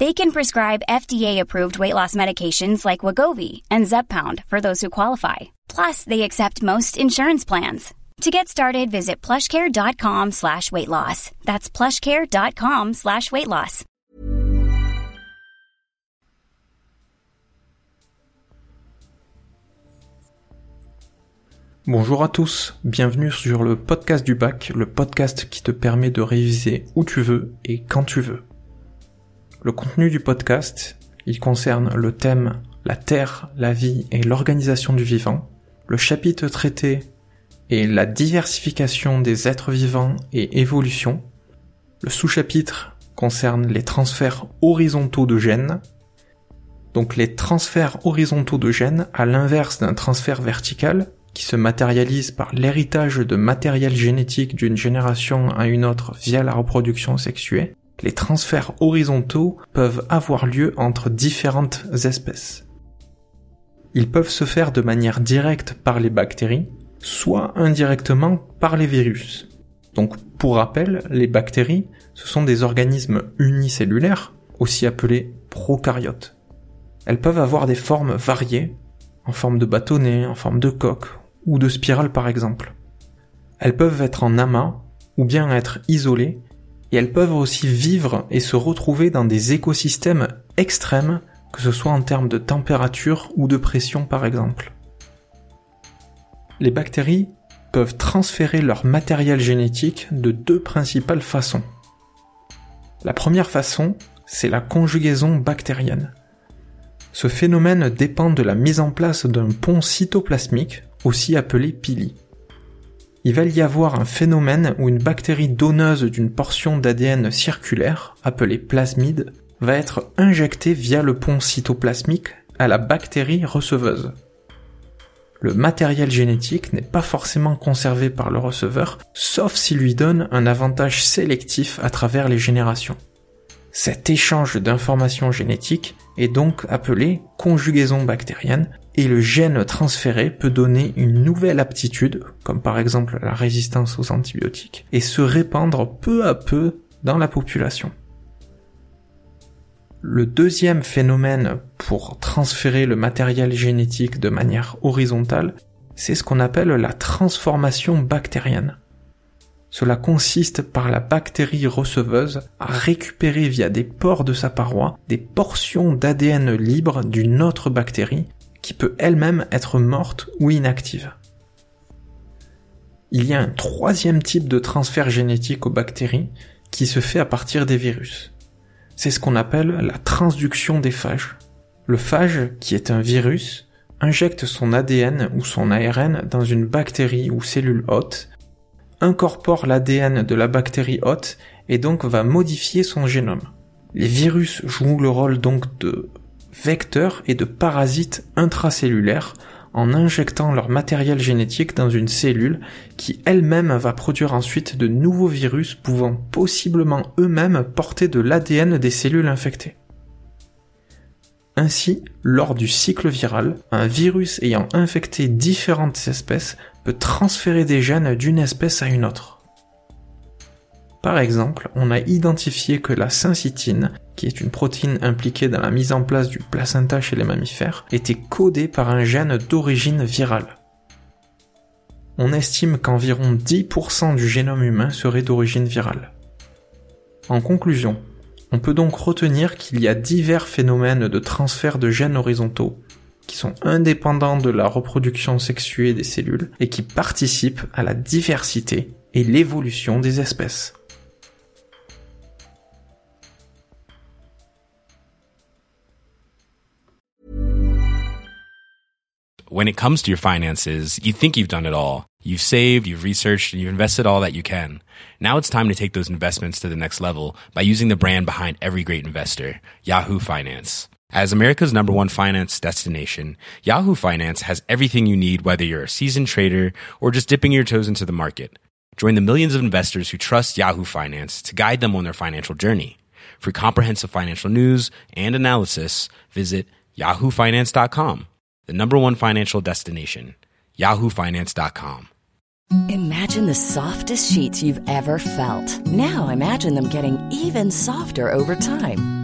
They can prescribe FDA-approved weight loss medications like Wagovi and Zepbound for those who qualify. Plus, they accept most insurance plans. To get started, visit plushcare.com slash weight loss. That's plushcare.com slash weight loss. Bonjour à tous, bienvenue sur le podcast du bac, le podcast qui te permet de réviser où tu veux et quand tu veux. Le contenu du podcast, il concerne le thème la Terre, la vie et l'organisation du vivant. Le chapitre traité est la diversification des êtres vivants et évolution. Le sous-chapitre concerne les transferts horizontaux de gènes. Donc les transferts horizontaux de gènes, à l'inverse d'un transfert vertical, qui se matérialise par l'héritage de matériel génétique d'une génération à une autre via la reproduction sexuée, les transferts horizontaux peuvent avoir lieu entre différentes espèces. Ils peuvent se faire de manière directe par les bactéries, soit indirectement par les virus. Donc pour rappel, les bactéries, ce sont des organismes unicellulaires, aussi appelés prokaryotes. Elles peuvent avoir des formes variées, en forme de bâtonnet, en forme de coque, ou de spirale par exemple. Elles peuvent être en amas, ou bien être isolées, et elles peuvent aussi vivre et se retrouver dans des écosystèmes extrêmes, que ce soit en termes de température ou de pression par exemple. Les bactéries peuvent transférer leur matériel génétique de deux principales façons. La première façon, c'est la conjugaison bactérienne. Ce phénomène dépend de la mise en place d'un pont cytoplasmique, aussi appelé pili. Il va y avoir un phénomène où une bactérie donneuse d'une portion d'ADN circulaire, appelée plasmide, va être injectée via le pont cytoplasmique à la bactérie receveuse. Le matériel génétique n'est pas forcément conservé par le receveur, sauf s'il lui donne un avantage sélectif à travers les générations. Cet échange d'informations génétiques est donc appelé conjugaison bactérienne et le gène transféré peut donner une nouvelle aptitude, comme par exemple la résistance aux antibiotiques, et se répandre peu à peu dans la population. Le deuxième phénomène pour transférer le matériel génétique de manière horizontale, c'est ce qu'on appelle la transformation bactérienne. Cela consiste par la bactérie receveuse à récupérer via des pores de sa paroi des portions d'ADN libre d'une autre bactérie qui peut elle-même être morte ou inactive. Il y a un troisième type de transfert génétique aux bactéries qui se fait à partir des virus. C'est ce qu'on appelle la transduction des phages. Le phage, qui est un virus, injecte son ADN ou son ARN dans une bactérie ou cellule hôte, incorpore l'ADN de la bactérie hôte et donc va modifier son génome. Les virus jouent le rôle donc de vecteurs et de parasites intracellulaires en injectant leur matériel génétique dans une cellule qui elle-même va produire ensuite de nouveaux virus pouvant possiblement eux-mêmes porter de l'ADN des cellules infectées. Ainsi, lors du cycle viral, un virus ayant infecté différentes espèces peut transférer des gènes d'une espèce à une autre. Par exemple, on a identifié que la syncytine, qui est une protéine impliquée dans la mise en place du placenta chez les mammifères, était codée par un gène d'origine virale. On estime qu'environ 10% du génome humain serait d'origine virale. En conclusion, on peut donc retenir qu'il y a divers phénomènes de transfert de gènes horizontaux qui sont indépendants de la reproduction sexuée des cellules et qui participent à la diversité et l'évolution des espèces. when it comes to your finances, you think you've done it all. You've saved, you've researched, and you've invested all that you can. Now it's time to take those investments to the next level by using the brand behind every great investor, Yahoo Finance. As America's number one finance destination, Yahoo Finance has everything you need whether you're a seasoned trader or just dipping your toes into the market. Join the millions of investors who trust Yahoo Finance to guide them on their financial journey. For comprehensive financial news and analysis, visit yahoofinance.com the number one financial destination, yahoofinance.com. Imagine the softest sheets you've ever felt. Now imagine them getting even softer over time.